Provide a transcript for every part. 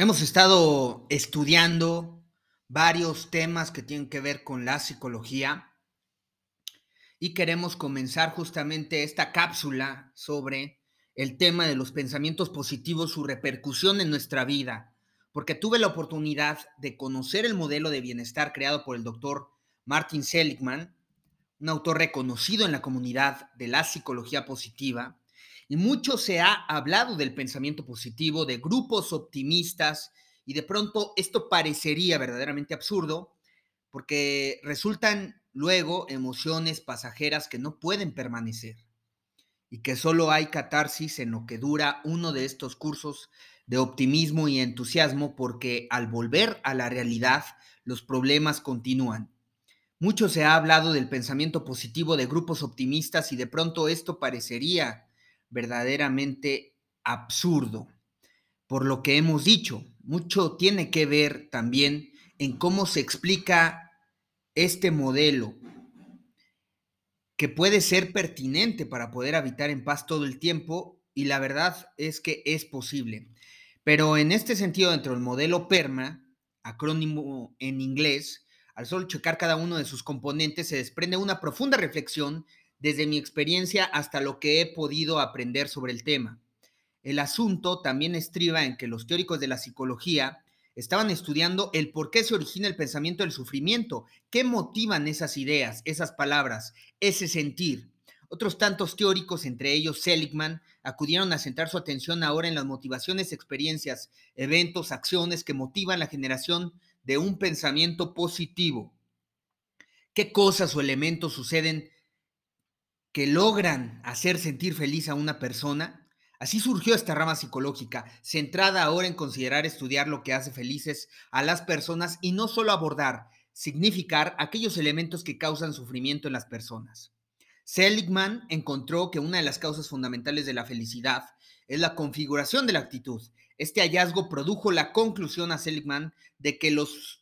Hemos estado estudiando varios temas que tienen que ver con la psicología y queremos comenzar justamente esta cápsula sobre el tema de los pensamientos positivos, su repercusión en nuestra vida, porque tuve la oportunidad de conocer el modelo de bienestar creado por el doctor Martin Seligman, un autor reconocido en la comunidad de la psicología positiva, y mucho se ha hablado del pensamiento positivo, de grupos optimistas, y de pronto esto parecería verdaderamente absurdo, porque resultan luego emociones pasajeras que no pueden permanecer, y que solo hay catarsis en lo que dura uno de estos cursos de optimismo y entusiasmo, porque al volver a la realidad, los problemas continúan. Mucho se ha hablado del pensamiento positivo de grupos optimistas y de pronto esto parecería verdaderamente absurdo. Por lo que hemos dicho, mucho tiene que ver también en cómo se explica este modelo que puede ser pertinente para poder habitar en paz todo el tiempo y la verdad es que es posible. Pero en este sentido, dentro del modelo PERMA, acrónimo en inglés, al solo checar cada uno de sus componentes se desprende una profunda reflexión desde mi experiencia hasta lo que he podido aprender sobre el tema. El asunto también estriba en que los teóricos de la psicología estaban estudiando el por qué se origina el pensamiento del sufrimiento, qué motivan esas ideas, esas palabras, ese sentir. Otros tantos teóricos, entre ellos Seligman, acudieron a centrar su atención ahora en las motivaciones, experiencias, eventos, acciones que motivan la generación de un pensamiento positivo. ¿Qué cosas o elementos suceden que logran hacer sentir feliz a una persona. Así surgió esta rama psicológica, centrada ahora en considerar estudiar lo que hace felices a las personas y no solo abordar, significar aquellos elementos que causan sufrimiento en las personas. Seligman encontró que una de las causas fundamentales de la felicidad es la configuración de la actitud. Este hallazgo produjo la conclusión a Seligman de que los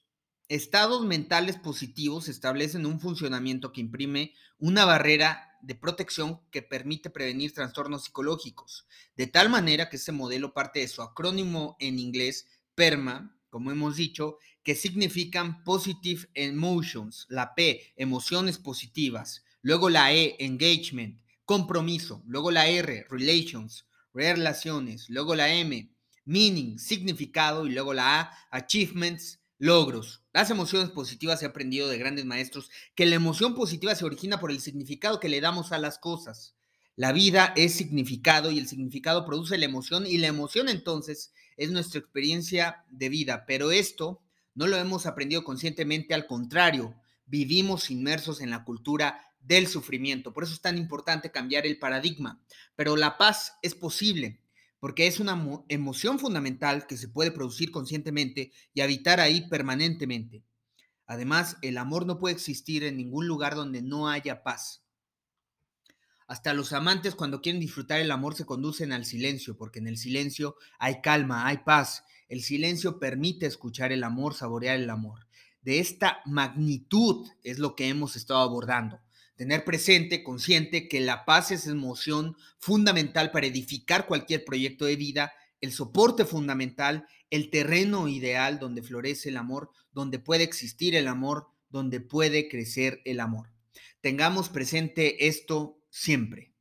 estados mentales positivos establecen un funcionamiento que imprime una barrera de protección que permite prevenir trastornos psicológicos, de tal manera que este modelo parte de su acrónimo en inglés PERMA, como hemos dicho, que significan Positive Emotions, la P, emociones positivas, luego la E, Engagement, compromiso, luego la R, Relations, relaciones, luego la M, Meaning, significado, y luego la A, Achievements, logros. Las emociones positivas he aprendido de grandes maestros que la emoción positiva se origina por el significado que le damos a las cosas. La vida es significado y el significado produce la emoción y la emoción entonces es nuestra experiencia de vida. Pero esto no lo hemos aprendido conscientemente, al contrario, vivimos inmersos en la cultura del sufrimiento. Por eso es tan importante cambiar el paradigma. Pero la paz es posible porque es una emoción fundamental que se puede producir conscientemente y habitar ahí permanentemente. Además, el amor no puede existir en ningún lugar donde no haya paz. Hasta los amantes cuando quieren disfrutar el amor se conducen al silencio, porque en el silencio hay calma, hay paz. El silencio permite escuchar el amor, saborear el amor. De esta magnitud es lo que hemos estado abordando. Tener presente, consciente, que la paz es emoción fundamental para edificar cualquier proyecto de vida, el soporte fundamental, el terreno ideal donde florece el amor, donde puede existir el amor, donde puede crecer el amor. Tengamos presente esto siempre.